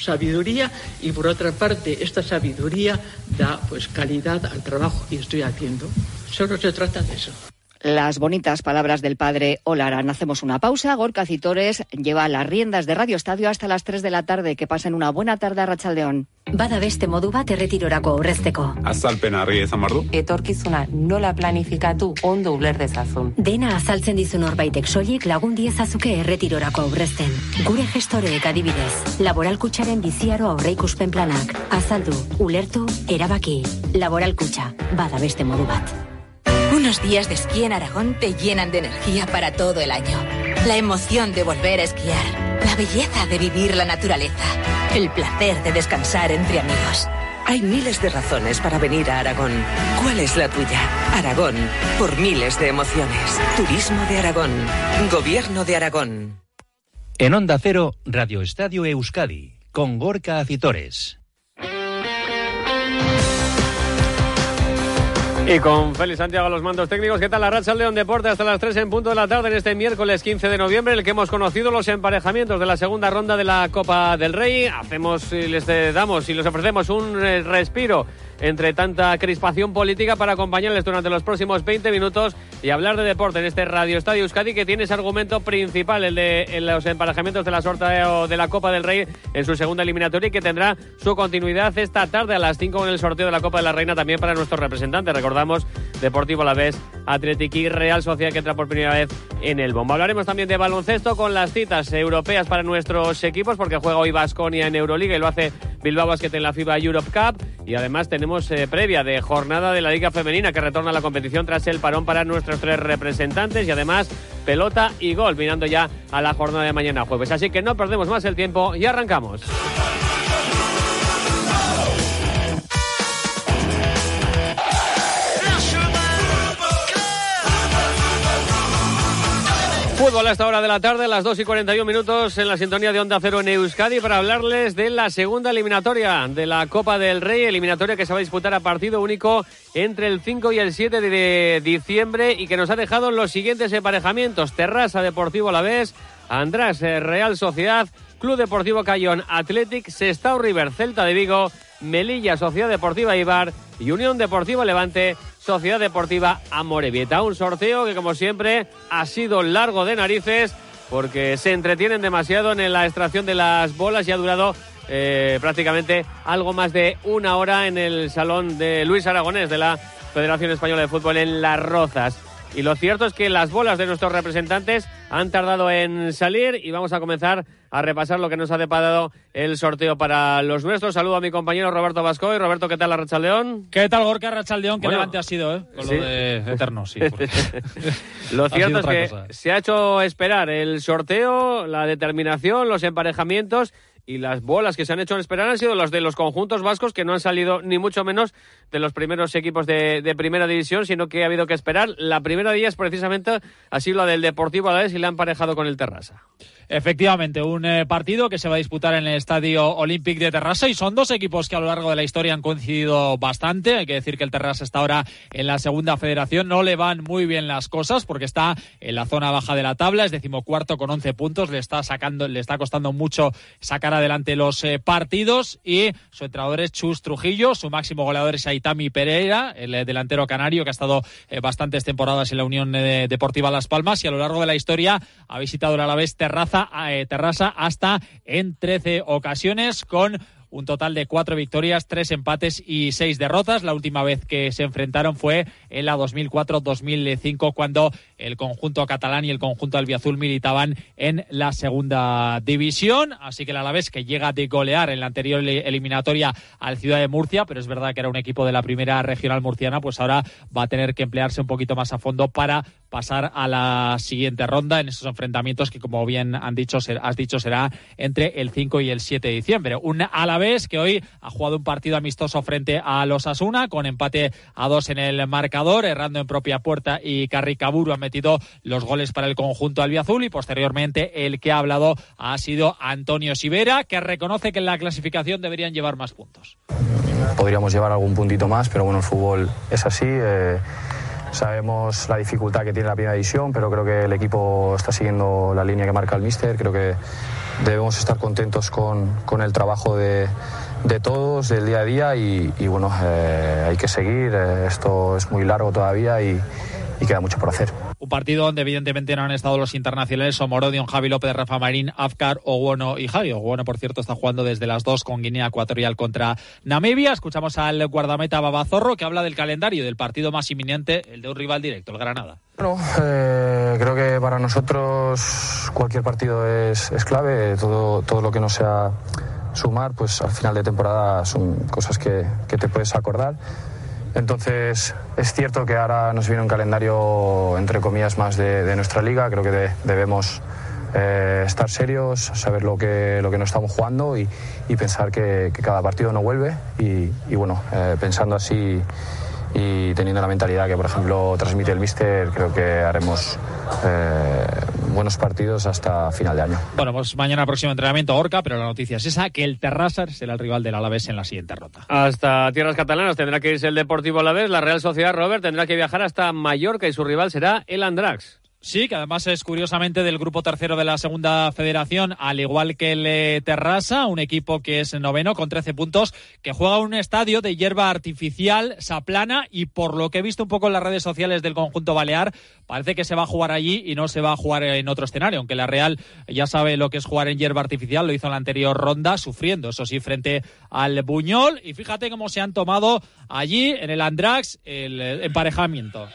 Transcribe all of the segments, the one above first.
sabiduría y por otra parte esta sabiduría da pues calidad al trabajo que estoy haciendo. Solo se trata de eso. Las bonitas palabras del padre Olarán. Hacemos una pausa. Gorka Citores lleva las riendas de Radio Estadio hasta las 3 de la tarde. Que pasen una buena tarde a Rachaldeón. Bada beste modu bat erretirorako aurrezteko. Azalpena argi izan bardu. Etorkizuna nola planifikatu ondo uler dezazun. Dena azaltzen dizu norbaitek soilik lagun diezazuke erretirorako aurrezten. Gure gestoreek adibidez, laboralkutxaren biziaro aurreikuspen planak. Azaldu, ulertu, erabaki. Laboralkutxa, bada beste modu bat. Unos días de esquí en Aragón te llenan de energía para todo el año. La emoción de volver a esquiar, la belleza de vivir la naturaleza, el placer de descansar entre amigos. Hay miles de razones para venir a Aragón. ¿Cuál es la tuya? Aragón, por miles de emociones. Turismo de Aragón. Gobierno de Aragón. En Onda Cero, Radio Estadio Euskadi, con Gorka Acitores. Y con Félix Santiago los mandos técnicos, ¿qué tal la racha León Deporte hasta las 3 en punto de la tarde en este miércoles 15 de noviembre, en el que hemos conocido los emparejamientos de la segunda ronda de la Copa del Rey? Hacemos y les damos y les ofrecemos un eh, respiro entre tanta crispación política para acompañarles durante los próximos 20 minutos y hablar de deporte en este Radio Estadio Euskadi que tiene ese argumento principal, el de los emparejamientos de la sorteo de la Copa del Rey en su segunda eliminatoria y que tendrá su continuidad esta tarde a las 5 en el sorteo de la Copa de la Reina también para nuestros representantes. Recordamos Deportivo La Vez, Atlético y Real Sociedad que entra por primera vez en el bombo. Hablaremos también de baloncesto con las citas europeas para nuestros equipos porque juega hoy Basconia en Euroliga y lo hace Bilbao Basket en la FIBA Europe Cup y además tenemos eh, previa de jornada de la Liga Femenina que retorna a la competición tras el parón para nuestros tres representantes y además pelota y gol mirando ya a la jornada de mañana jueves. Así que no perdemos más el tiempo y arrancamos. Fútbol a esta hora de la tarde, las 2 y 41 minutos en la sintonía de Onda Cero en Euskadi para hablarles de la segunda eliminatoria de la Copa del Rey, eliminatoria que se va a disputar a partido único entre el 5 y el 7 de diciembre y que nos ha dejado los siguientes emparejamientos. Terrassa Deportivo La Vez, András eh, Real Sociedad, Club Deportivo Cayón Athletic, Sestao River Celta de Vigo, Melilla Sociedad Deportiva Ibar y Unión Deportiva Levante Sociedad Deportiva Amorebieta. Un sorteo que, como siempre, ha sido largo de narices porque se entretienen demasiado en la extracción de las bolas y ha durado eh, prácticamente algo más de una hora en el salón de Luis Aragonés de la Federación Española de Fútbol en Las Rozas. Y lo cierto es que las bolas de nuestros representantes han tardado en salir y vamos a comenzar a repasar lo que nos ha deparado el sorteo para los nuestros. Saludo a mi compañero Roberto Vasco. Y Roberto, ¿qué tal la Rachaldeón? ¿Qué tal Gorka Rachaldeón? Qué levante ha sido, ¿eh? Con lo de Eterno, sí. lo cierto es que se ha hecho esperar el sorteo, la determinación, los emparejamientos y las bolas que se han hecho en esperar han sido las de los conjuntos vascos que no han salido ni mucho menos de los primeros equipos de, primera división, sino que ha habido que esperar. La primera de ellas precisamente ha sido la del Deportivo Alavés y la han parejado con el Terrassa. Efectivamente, un eh, partido que se va a disputar en el Estadio Olímpic de Terrassa y son dos equipos que a lo largo de la historia han coincidido bastante. Hay que decir que el Terrassa está ahora en la segunda federación. No le van muy bien las cosas porque está en la zona baja de la tabla, es decimocuarto con 11 puntos. Le está sacando, le está costando mucho sacar adelante los eh, partidos y su entrenador es Chus Trujillo, su máximo goleador es Aitami Pereira, el eh, delantero canario que ha estado bastantes temporadas en la Unión Deportiva Las Palmas y a lo largo de la historia ha visitado a la vez Terraza eh, Terrassa hasta en 13 ocasiones con un total de cuatro victorias, tres empates y seis derrotas. La última vez que se enfrentaron fue en la 2004-2005, cuando el conjunto catalán y el conjunto albiazul militaban en la segunda división. Así que el Alavés, que llega de golear en la anterior eliminatoria al Ciudad de Murcia, pero es verdad que era un equipo de la primera regional murciana, pues ahora va a tener que emplearse un poquito más a fondo para pasar a la siguiente ronda en esos enfrentamientos que, como bien han dicho, has dicho, será entre el 5 y el 7 de diciembre. Un Alavés que hoy ha jugado un partido amistoso frente a los Asuna, con empate a dos en el marcador, errando en propia puerta y Carricaburu ha metido los goles para el conjunto albiazul y posteriormente el que ha hablado ha sido Antonio Sivera, que reconoce que en la clasificación deberían llevar más puntos. Podríamos llevar algún puntito más, pero bueno, el fútbol es así. Eh Sabemos la dificultad que tiene la primera división, pero creo que el equipo está siguiendo la línea que marca el míster. Creo que debemos estar contentos con, con el trabajo de, de, todos, del día a día y, bueno, eh, hay que seguir. Eh, esto es muy largo todavía y queda mucho por hacer. Un partido donde evidentemente no han estado los internacionales Somorodion, Javi López, Rafa Marín, Afkar, Oguono y Javi. Oguono, por cierto, está jugando desde las dos con Guinea Ecuatorial contra Namibia. Escuchamos al guardameta Babazorro que habla del calendario del partido más inminente, el de un rival directo, el Granada. Bueno, eh, creo que para nosotros cualquier partido es, es clave. Todo, todo lo que no sea sumar, pues al final de temporada son cosas que, que te puedes acordar. Entonces, es cierto que ahora nos viene un calendario, entre comillas, más de, nuestra liga. Creo que de, debemos eh, estar serios, saber lo que, lo que nos estamos jugando y, pensar que, cada partido no vuelve. Y, y bueno, eh, pensando así y teniendo la mentalidad que, por ejemplo, transmite el míster, creo que haremos eh, buenos partidos hasta final de año. Bueno, pues mañana próximo entrenamiento Orca, pero la noticia es esa, que el Terrassa será el rival del Alavés en la siguiente ronda. Hasta tierras catalanas tendrá que irse el Deportivo Alavés, la Real Sociedad Robert tendrá que viajar hasta Mallorca y su rival será el Andrax. Sí, que además es curiosamente del grupo tercero de la segunda federación, al igual que el eh, Terrassa, un equipo que es noveno con 13 puntos, que juega un estadio de hierba artificial, saplana, y por lo que he visto un poco en las redes sociales del conjunto balear, parece que se va a jugar allí y no se va a jugar en otro escenario, aunque la Real ya sabe lo que es jugar en hierba artificial, lo hizo en la anterior ronda, sufriendo, eso sí, frente al Buñol, y fíjate cómo se han tomado allí en el Andrax el eh, emparejamiento.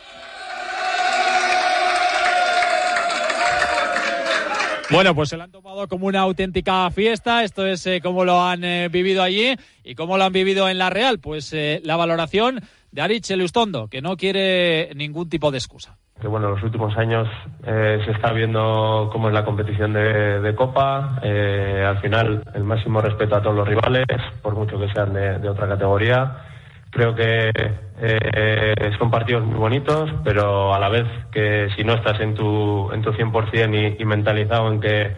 Bueno, pues se lo han tomado como una auténtica fiesta. Esto es eh, cómo lo han eh, vivido allí y cómo lo han vivido en la Real. Pues eh, la valoración de Arich Elustondo, que no quiere ningún tipo de excusa. Que bueno, en los últimos años se está viendo cómo es la competición de, de Copa. al final, el máximo respeto a todos los rivales, por mucho que sean de, de otra categoría. Creo que eh, son partidos muy bonitos, pero a la vez que si no estás en tu, en tu 100% y, y mentalizado en que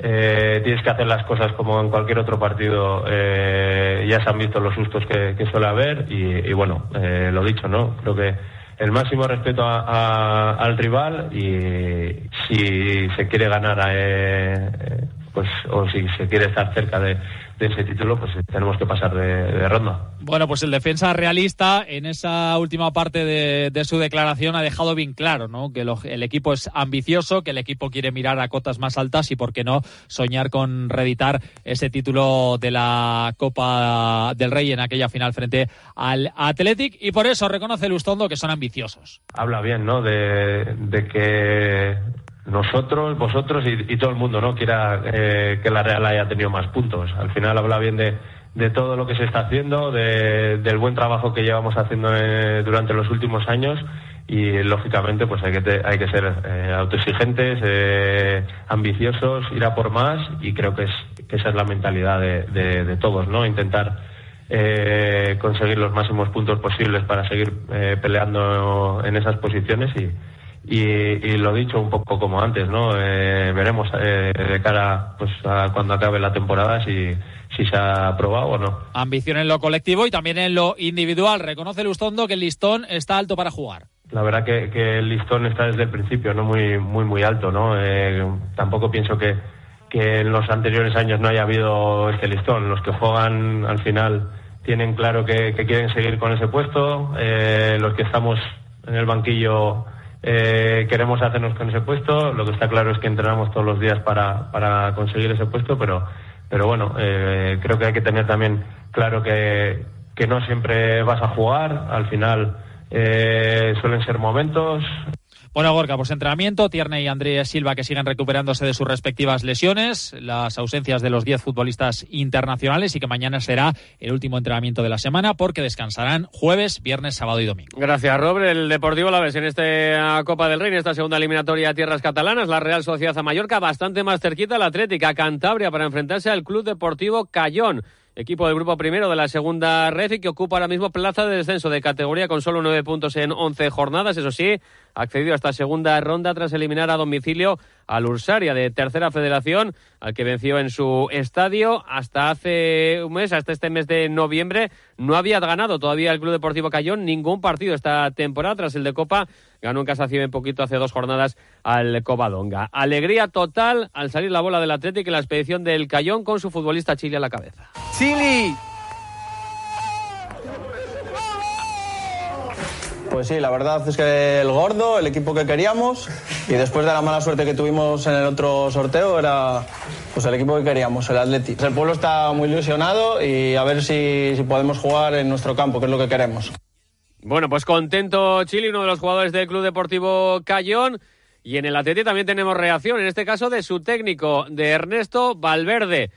eh, tienes que hacer las cosas como en cualquier otro partido, eh, ya se han visto los sustos que, que suele haber y, y bueno, eh, lo dicho, ¿no? Creo que el máximo respeto a, a, al rival y si se quiere ganar, eh, pues o si se quiere estar cerca de, de ese título, pues tenemos que pasar de, de, ronda. Bueno, pues el defensa realista en esa última parte de, de su declaración ha dejado bien claro, ¿no? Que lo, el equipo es ambicioso, que el equipo quiere mirar a cotas más altas y, por qué no, soñar con reeditar ese título de la Copa del Rey en aquella final frente al Athletic y por eso reconoce Lustondo que son ambiciosos. Habla bien, ¿no? De, de que nosotros, vosotros y, y, todo el mundo, ¿no? Quiera eh, que la Real haya tenido más puntos. Al final habla bien de, todo lo que se está haciendo, de, del buen trabajo que llevamos haciendo eh, durante los últimos años y lógicamente pues hay que hay que ser eh, autoexigentes, eh, ambiciosos, ir a por más y creo que es que esa es la mentalidad de, de, todos, ¿no? Intentar eh, conseguir los máximos puntos posibles para seguir peleando en esas posiciones y y, y, lo dicho un poco como antes, ¿no? Eh, veremos eh, de cara pues, a cuando acabe la temporada si, si se ha aprobado o no. Ambición en lo colectivo y también en lo individual. Reconoce Lustondo que el listón está alto para jugar. La verdad que, que el listón está desde el principio, no muy muy muy alto, ¿no? Eh, tampoco pienso que, que en los anteriores años no haya habido este listón. Los que juegan al final tienen claro que, que quieren seguir con ese puesto. Eh, los que estamos en el banquillo eh, queremos hacernos con ese puesto. Lo que está claro es que entrenamos todos los días para, para conseguir ese puesto, pero, pero bueno, eh, creo que hay que tener también claro que, que no siempre vas a jugar. Al final eh, suelen ser momentos. Bueno, Gorka, pues entrenamiento, Tierney y Andrés Silva que siguen recuperándose de sus respectivas lesiones, las ausencias de los 10 futbolistas internacionales y que mañana será el último entrenamiento de la semana porque descansarán jueves, viernes, sábado y domingo. Gracias, Robert. El Deportivo la ves en esta Copa del Rey, en esta segunda eliminatoria a tierras catalanas, la Real Sociedad a Mallorca, bastante más cerquita la Atlética Cantabria para enfrentarse al Club Deportivo Cayón. equipo del grupo primero de la segunda red y que ocupa ahora mismo plaza de descenso de categoría con solo nueve puntos en once jornadas. Eso sí, accedido a esta segunda ronda tras eliminar a domicilio al Ursaria de Tercera Federación, al que venció en su estadio hasta hace un mes, hasta este mes de noviembre. No había ganado todavía el Club Deportivo Cayón ningún partido esta temporada tras el de Copa. Ganó en casa un poquito hace dos jornadas al Covadonga. Alegría total al salir la bola del Atlético en la expedición del Cayón con su futbolista Chile a la cabeza. ¡Chili! Pues sí, la verdad es que el gordo, el equipo que queríamos, y después de la mala suerte que tuvimos en el otro sorteo, era pues el equipo que queríamos, el Atleti. El pueblo está muy ilusionado y a ver si, podemos jugar en nuestro campo, que es lo que queremos. Bueno, pues contento Chile, uno de los jugadores del Club Deportivo Cayón. Y en el Atleti también tenemos reacción, en este caso de su técnico, de Ernesto Valverde.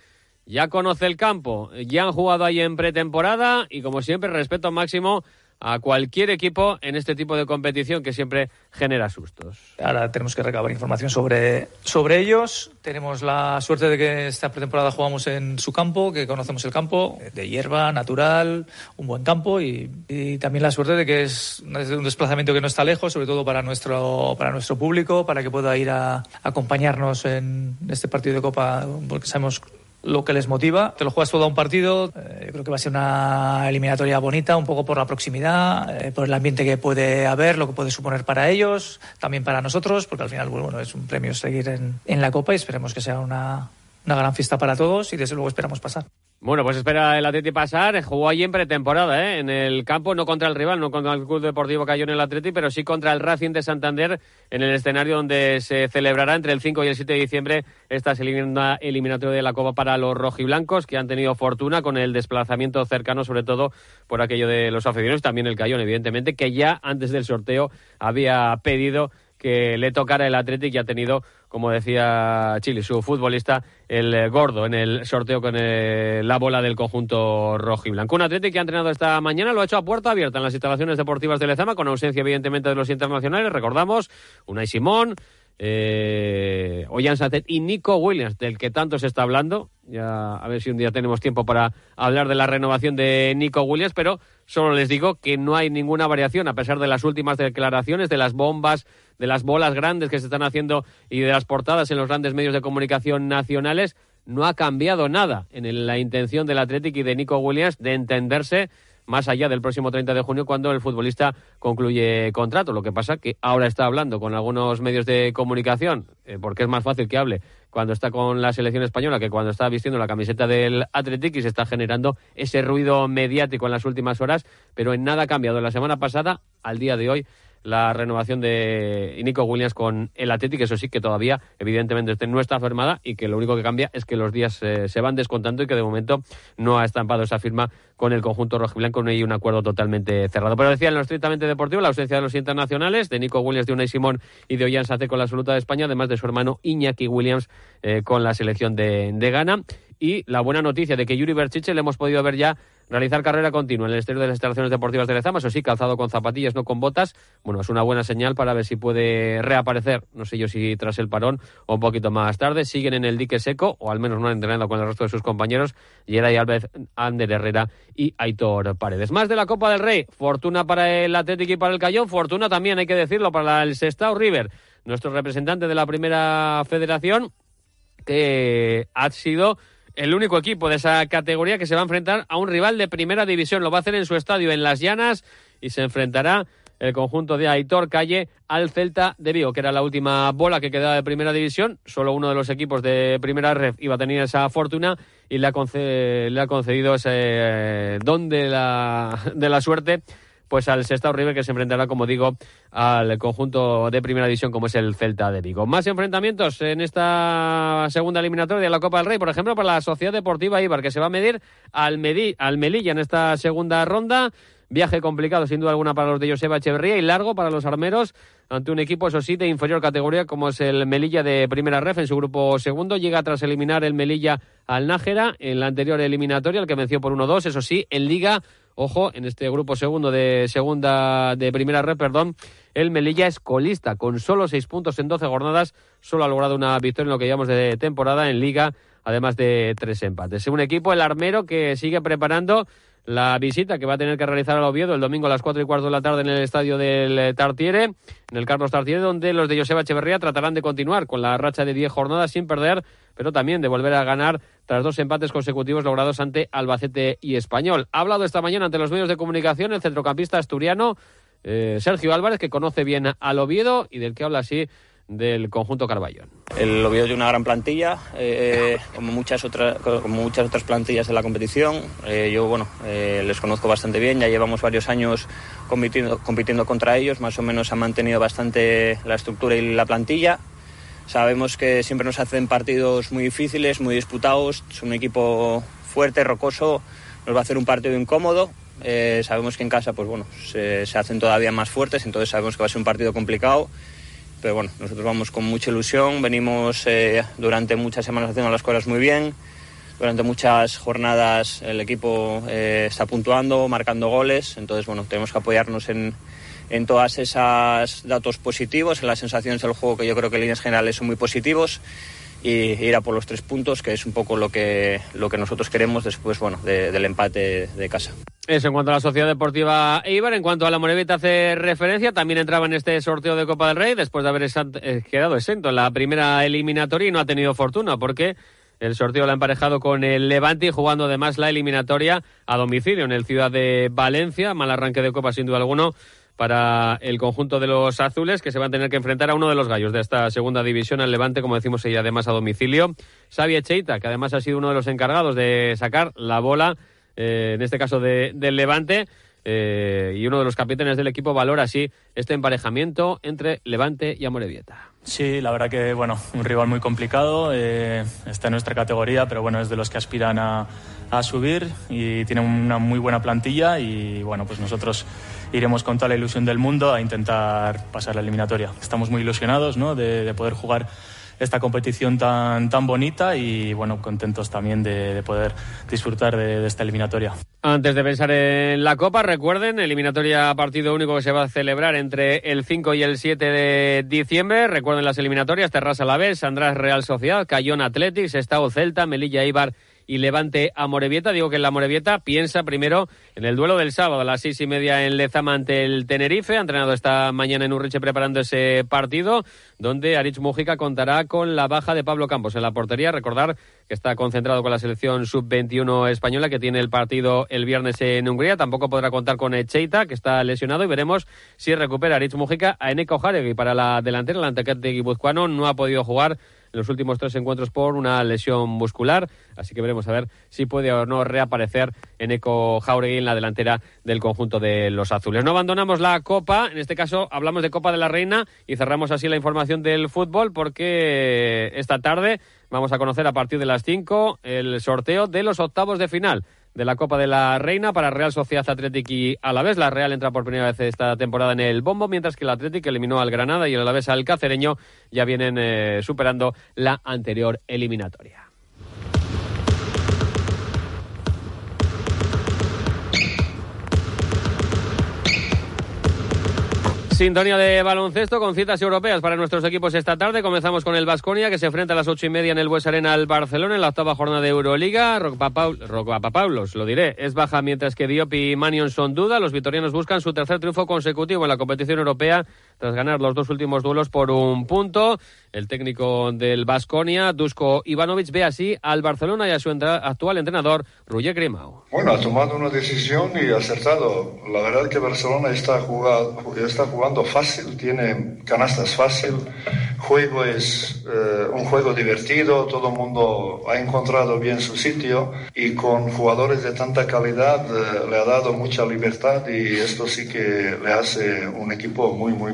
Ya conoce el campo, ya han jugado ahí en pretemporada y como siempre respeto máximo a cualquier equipo en este tipo de competición que siempre genera sustos. Ahora tenemos que recabar información sobre, sobre ellos. Tenemos la suerte de que esta pretemporada jugamos en su campo, que conocemos el campo, de hierba, natural, un buen campo y, también la suerte de que es un desplazamiento que no está lejos, sobre todo para nuestro, para nuestro público, para que pueda ir a acompañarnos en este partido de Copa, porque sabemos lo que les motiva. Te lo juegas todo a un partido. Eh, yo creo que va a ser una eliminatoria bonita, un poco por la proximidad, eh, por el ambiente que puede haber, lo que puede suponer para ellos, también para nosotros, porque al final, bueno, es un premio seguir en, en la Copa y esperemos que sea una, una gran fiesta para todos y desde luego esperamos pasar. Bueno, pues espera el Atleti pasar. Jugó allí en pretemporada, ¿eh? en el campo, no contra el rival, no contra el Club Deportivo Cayón en el Atleti, pero sí contra el Racing de Santander en el escenario donde se celebrará entre el 5 y el 7 de diciembre esta eliminatoria de la Copa para los rojiblancos, que han tenido fortuna con el desplazamiento cercano, sobre todo por aquello de los aficionados, también el Cayón, evidentemente, que ya antes del sorteo había pedido que le tocara el Athletic y ha tenido, como decía Chile, su futbolista, el gordo en el sorteo con el, la bola del conjunto rojo y blanco. Un Athletic que ha entrenado esta mañana, lo ha hecho a puerta abierta en las instalaciones deportivas de Lezama, con ausencia evidentemente de los internacionales. Recordamos, Unai Simón, eh, Ollán Satet y Nico Williams, del que tanto se está hablando. Ya a ver si un día tenemos tiempo para hablar de la renovación de Nico Williams, pero solo les digo que no hay ninguna variación, a pesar de las últimas declaraciones, de las bombas, de las bolas grandes que se están haciendo y de las portadas en los grandes medios de comunicación nacionales. No ha cambiado nada en la intención del Athletic y de Nico Williams de entenderse más allá del próximo 30 de junio cuando el futbolista concluye contrato. Lo que pasa que ahora está hablando con algunos medios de comunicación, eh, porque es más fácil que hable cuando está con la selección española que cuando está vistiendo la camiseta del Athletic y se está generando ese ruido mediático en las últimas horas, pero en nada ha cambiado. La semana pasada, al día de hoy, la renovación de Nico Williams con el Athletic, eso sí que todavía evidentemente este no está firmada y que lo único que cambia es que los días eh, se van descontando y que de momento no ha estampado esa firma con el conjunto rojiblanco, no hay un acuerdo totalmente cerrado. Pero decía en lo estrictamente deportivo, la ausencia de los internacionales, de Nico Williams, de Unai Simón y de Ollán Sace con la absoluta de España, además de su hermano Iñaki Williams eh, con la selección de, Ghana. Y la buena noticia de que Yuri Berchiche le hemos podido ver ya realizar carrera continua en el exterior de las instalaciones deportivas de Lezama, eso sí, calzado con zapatillas, no con botas. Bueno, es una buena señal para ver si puede reaparecer, no sé yo si tras el parón o un poquito más tarde. Siguen en el dique seco, o al menos no han entrenado con el resto de sus compañeros, Geray Alves, Ander Herrera y Aitor Paredes. Más de la Copa del Rey, fortuna para el Atlético y para el Cayón, fortuna también, hay que decirlo, para el Sestao River, nuestro representante de la primera federación, que ha sido el único equipo de esa categoría que se va a enfrentar a un rival de primera división. Lo va a hacer en su estadio en Las Llanas y se enfrentará el conjunto de Aitor Calle al Celta de Vigo, que era la última bola que quedaba de primera división. Solo uno de los equipos de primera red iba a tener esa fortuna y le ha, concedido ese eh, don de la, de la suerte pues al Sestao River que se enfrentará, como digo, al conjunto de primera división como es el Celta de Vigo. Más enfrentamientos en esta segunda eliminatoria de la Copa del Rey, por ejemplo, para la Sociedad Deportiva Ibar, que se va a medir al, al Melilla en esta segunda ronda. Viaje complicado, sin duda alguna, para los de Joseba Echeverría y largo para los armeros ante un equipo, eso sí, de inferior categoría, como es el Melilla de primera ref en su grupo segundo. Llega tras eliminar el Melilla al Nájera en la anterior eliminatoria, el que venció por 1-2. Eso sí, en Liga Ojo, en este grupo segundo de segunda de primera red, perdón, el Melilla es colista con solo seis puntos en doce jornadas, solo ha logrado una victoria en lo que llamamos de temporada en Liga además de tres empates. Un equipo, el armero, que sigue preparando la visita que va a tener que realizar al Oviedo el domingo a las cuatro y cuarto de la tarde en el estadio del Tartiere, en el Carlos Tartiere, donde los de Joseba Echeverría tratarán de continuar con la racha de diez jornadas sin perder, pero también de volver a ganar tras dos empates consecutivos logrados ante Albacete y Español. Ha hablado esta mañana ante los medios de comunicación el centrocampista asturiano eh, Sergio Álvarez, que conoce bien al Oviedo y del que habla así del conjunto Carballón. El Oviedo tiene una gran plantilla, eh, como, muchas otras, como muchas otras plantillas de la competición. Eh, yo, bueno, eh, les conozco bastante bien, ya llevamos varios años compitiendo, compitiendo contra ellos, más o menos han mantenido bastante la estructura y la plantilla. Sabemos que siempre nos hacen partidos muy difíciles, muy disputados, es un equipo fuerte, rocoso, nos va a hacer un partido incómodo, sabemos que en casa pues bueno, se, se, hacen todavía más fuertes, entonces sabemos que va a ser un partido complicado pero bueno, nosotros vamos con mucha ilusión, venimos eh, durante muchas semanas haciendo las cosas muy bien, durante muchas jornadas el equipo eh, está puntuando, marcando goles, entonces bueno, tenemos que apoyarnos en, en todas esas datos positivos, en las sensaciones del juego que yo creo que en líneas generales son muy positivos y ir a por los tres puntos, que es un poco lo que, lo que nosotros queremos después bueno, del empate de casa. Eso en cuanto a la Sociedad Deportiva Eibar. En cuanto a la Morevita hace referencia, también entraba en este sorteo de Copa del Rey después de haber eh, quedado exento en la primera eliminatoria y no ha tenido fortuna porque el sorteo lo ha emparejado con el Levante y jugando además la eliminatoria a domicilio en el Ciudad de Valencia. Mal arranque de Copa sin duda alguno para el conjunto de los azules que se van a tener que enfrentar a uno de los gallos de esta segunda división, al Levante, como decimos, y además a domicilio. Xavi Cheita, que además ha sido uno de los encargados de sacar la bola eh, en este caso de, del Levante. Eh, y uno de los capitanes del equipo valora así este emparejamiento entre Levante y Amorebieta. Sí, la verdad que bueno, un rival muy complicado, eh, está en nuestra categoría, pero bueno, es de los que aspiran a, a, subir y tiene una muy buena plantilla y bueno, pues nosotros iremos con toda la ilusión del mundo a intentar pasar la eliminatoria. Estamos muy ilusionados ¿no? de, de poder jugar esta competición tan, tan bonita y bueno, contentos también de, de poder disfrutar de, esta eliminatoria. Antes de pensar en la Copa, recuerden, eliminatoria partido único que se va a celebrar entre el 5 y el 7 de diciembre. Recuerden las eliminatorias, Terras Alavés, András Real Sociedad, Cayón Athletics, Estado Celta, Melilla Ibar y Levante a Morevieta. Digo que en la Morevieta piensa primero en el duelo del sábado a las seis y media en Lezama ante el Tenerife. Ha entrenado esta mañana en Urriche preparando ese partido, donde Aritz Mujica contará con la baja de Pablo Campos en la portería. Recordar que está concentrado con la selección sub-21 española, que tiene el partido el viernes en Hungría. Tampoco podrá contar con Echeita, que está lesionado, y veremos si recupera Aritz Mujica a Eneco Jaregui para la delantera. El antecate guipuzcoano no ha podido jugar en los últimos tres encuentros por una lesión muscular. Así que veremos a ver si puede o no reaparecer en Eco Jauregui en la delantera del conjunto de los azules. No abandonamos la Copa, en este caso hablamos de Copa de la Reina y cerramos así la información del fútbol porque esta tarde vamos a conocer a partir de las 5 el sorteo de los octavos de final de la Copa de la Reina para Real Sociedad Athletic y Alavés. La Real entra por primera vez esta temporada en el bombo, mientras que el Athletic eliminó al Granada y el Alavés al Cacereño ya vienen eh, superando la anterior eliminatoria. Sintonía de baloncesto con citas europeas para nuestros equipos esta tarde. Comenzamos con el Vasconia que se enfrenta a las ocho y media en el Bues Arena al Barcelona en la octava jornada de Euroliga. Pablos, lo diré, es baja mientras que Diop y Manion son duda. Los vitorianos buscan su tercer triunfo consecutivo en la competición europea tras ganar los dos últimos duelos por un punto. El técnico del Vasconia, Dusko Ivanovic, ve así al Barcelona y a su actual entrenador, Roger Grimau. Bueno, ha tomado una decisión y ha acertado. La verdad es que Barcelona está, jugado, está jugando fácil, tiene canastas fácil, juego es eh, un juego divertido, todo el mundo ha encontrado bien su sitio y con jugadores de tanta calidad eh, le ha dado mucha libertad y esto sí que le hace un equipo muy, muy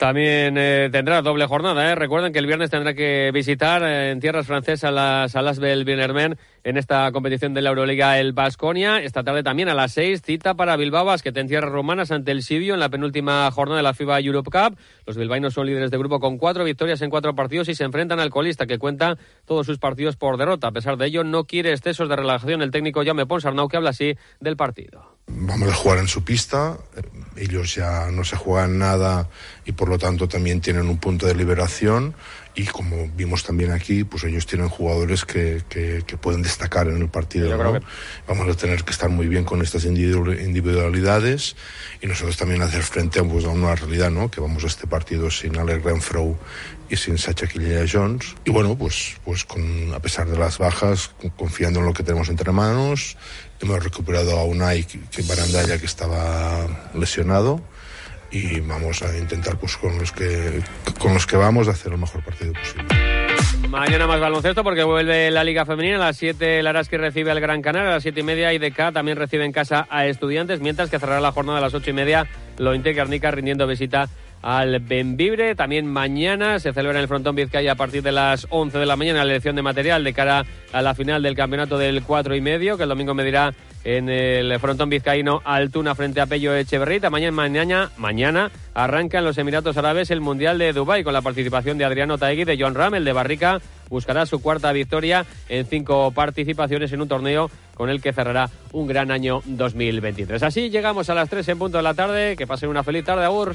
También eh, tendrá doble jornada. ¿eh? Recuerden que el viernes tendrá que visitar eh, en tierras francesas las salas del Bienermen en esta competición de la Euroliga el Basconia. Esta tarde también a las seis, cita para Bilbao Basket en tierras romanas ante el Sibio en la penúltima jornada de la FIBA Europe Cup. Los bilbaínos son líderes de grupo con cuatro victorias en cuatro partidos y se enfrentan al colista que cuenta todos sus partidos por derrota. A pesar de ello, no quiere excesos de relajación el técnico Jaume Ponsarnau que habla así del partido. Vamos a jugar en su pista. Ellos ya no se juegan nada y por lo tanto también tienen un punto de liberación y como vimos también aquí, pues ellos tienen jugadores que, que, pueden destacar en el partido. Vamos a tener que estar muy bien con estas individualidades y nosotros también hacer frente pues, a una realidad, ¿no? que vamos a este partido sin Alex Renfro y sin Sacha Quillea Jones. Y bueno, pues, pues con, a pesar de las bajas, confiando en lo que tenemos entre manos, hemos recuperado a Unai que Barandaya que estaba lesionado y vamos a intentar pues con los que con los que vamos a hacer el mejor partido posible. Mañana más baloncesto porque vuelve la Liga Femenina. A las 7 Laraski recibe al Gran Canaria. A las 7 y media IDK también recibe en casa a Estudiantes. Mientras que cerrará la jornada a las 8 y media lo Garnica rindiendo visita al Benvibre. También mañana se celebra en el Frontón Vizcaya a partir de las 11 de la mañana la elección de material de cara a la final del campeonato del 4 y medio, que el domingo medirá en el frontón vizcaíno Altuna frente a Pello Echeverrita. Mañana, mañana, mañana arranca en los Emiratos Árabes el Mundial de Dubái con la participación de Adriano Taegui, de John Ram, el de Barrica. Buscará su cuarta victoria en cinco participaciones en un torneo con el que cerrará un gran año 2023. Así llegamos a las 3 en punto de la tarde. Que pasen una feliz tarde, Agur.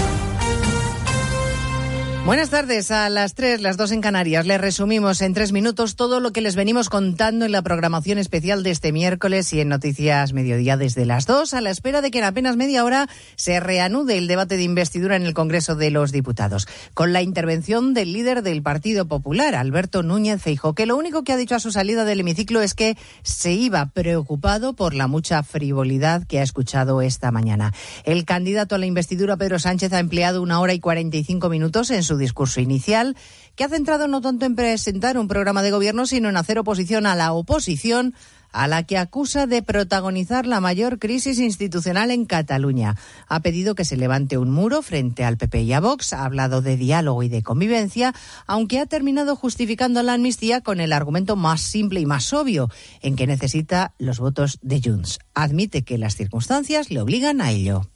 Buenas tardes, a las 3, las 2 en Canarias. Les resumimos en tres minutos todo lo que les venimos contando en la programación especial de este miércoles y en Noticias Mediodía desde las 2, a la espera de que en apenas media hora se reanude el debate de investidura en el Congreso de los Diputados, con la intervención del líder del Partido Popular, Alberto Núñez Feijo, que lo único que ha dicho a su salida del hemiciclo es que se iba preocupado por la mucha frivolidad que ha escuchado esta mañana. El candidato a la investidura, Pedro Sánchez, ha empleado una hora y 45 minutos en su su discurso inicial, que ha centrado no tanto en presentar un programa de gobierno, sino en hacer oposición a la oposición a la que acusa de protagonizar la mayor crisis institucional en Cataluña. Ha pedido que se levante un muro frente al PP y a Vox, ha hablado de diálogo y de convivencia, aunque ha terminado justificando la amnistía con el argumento más simple y más obvio, en que necesita los votos de Junts. Admite que las circunstancias le obligan a ello.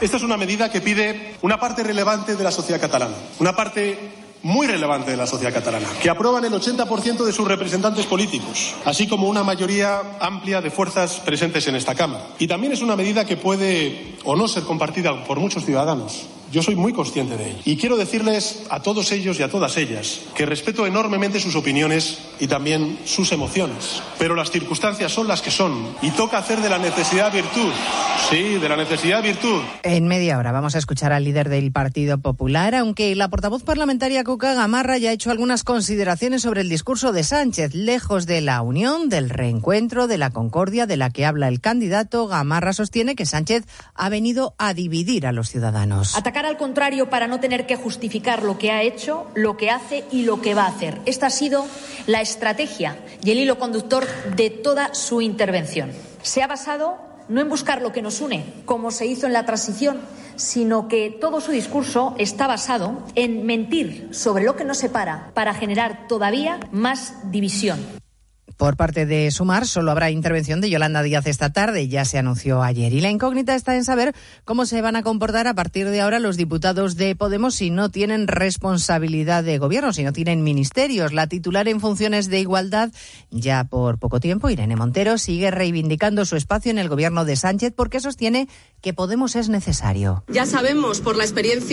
Esta es una medida que pide una parte relevante de la sociedad catalana, una parte muy relevante de la sociedad catalana, que aprueban el 80% de sus representantes políticos, así como una mayoría amplia de fuerzas presentes en esta Cámara. Y también es una medida que puede o no ser compartida por muchos ciudadanos, yo soy muy consciente de ello. Y quiero decirles a todos ellos y a todas ellas que respeto enormemente sus opiniones y también sus emociones. Pero las circunstancias son las que son y toca hacer de la necesidad virtud. Sí, de la necesidad virtud. En media hora vamos a escuchar al líder del Partido Popular, aunque la portavoz parlamentaria Cuca Gamarra ya ha hecho algunas consideraciones sobre el discurso de Sánchez, lejos de la unión, del reencuentro, de la concordia de la que habla el candidato. Gamarra sostiene que Sánchez ha venido a dividir a los ciudadanos al contrario para no tener que justificar lo que ha hecho, lo que hace y lo que va a hacer. Esta ha sido la estrategia y el hilo conductor de toda su intervención. Se ha basado no en buscar lo que nos une, como se hizo en la transición, sino que todo su discurso está basado en mentir sobre lo que nos separa para generar todavía más división. Por parte de Sumar, solo habrá intervención de Yolanda Díaz esta tarde, ya se anunció ayer. Y la incógnita está en saber cómo se van a comportar a partir de ahora los diputados de Podemos si no tienen responsabilidad de gobierno, si no tienen ministerios. La titular en funciones de igualdad, ya por poco tiempo, Irene Montero, sigue reivindicando su espacio en el gobierno de Sánchez porque sostiene que Podemos es necesario. Ya sabemos por la experiencia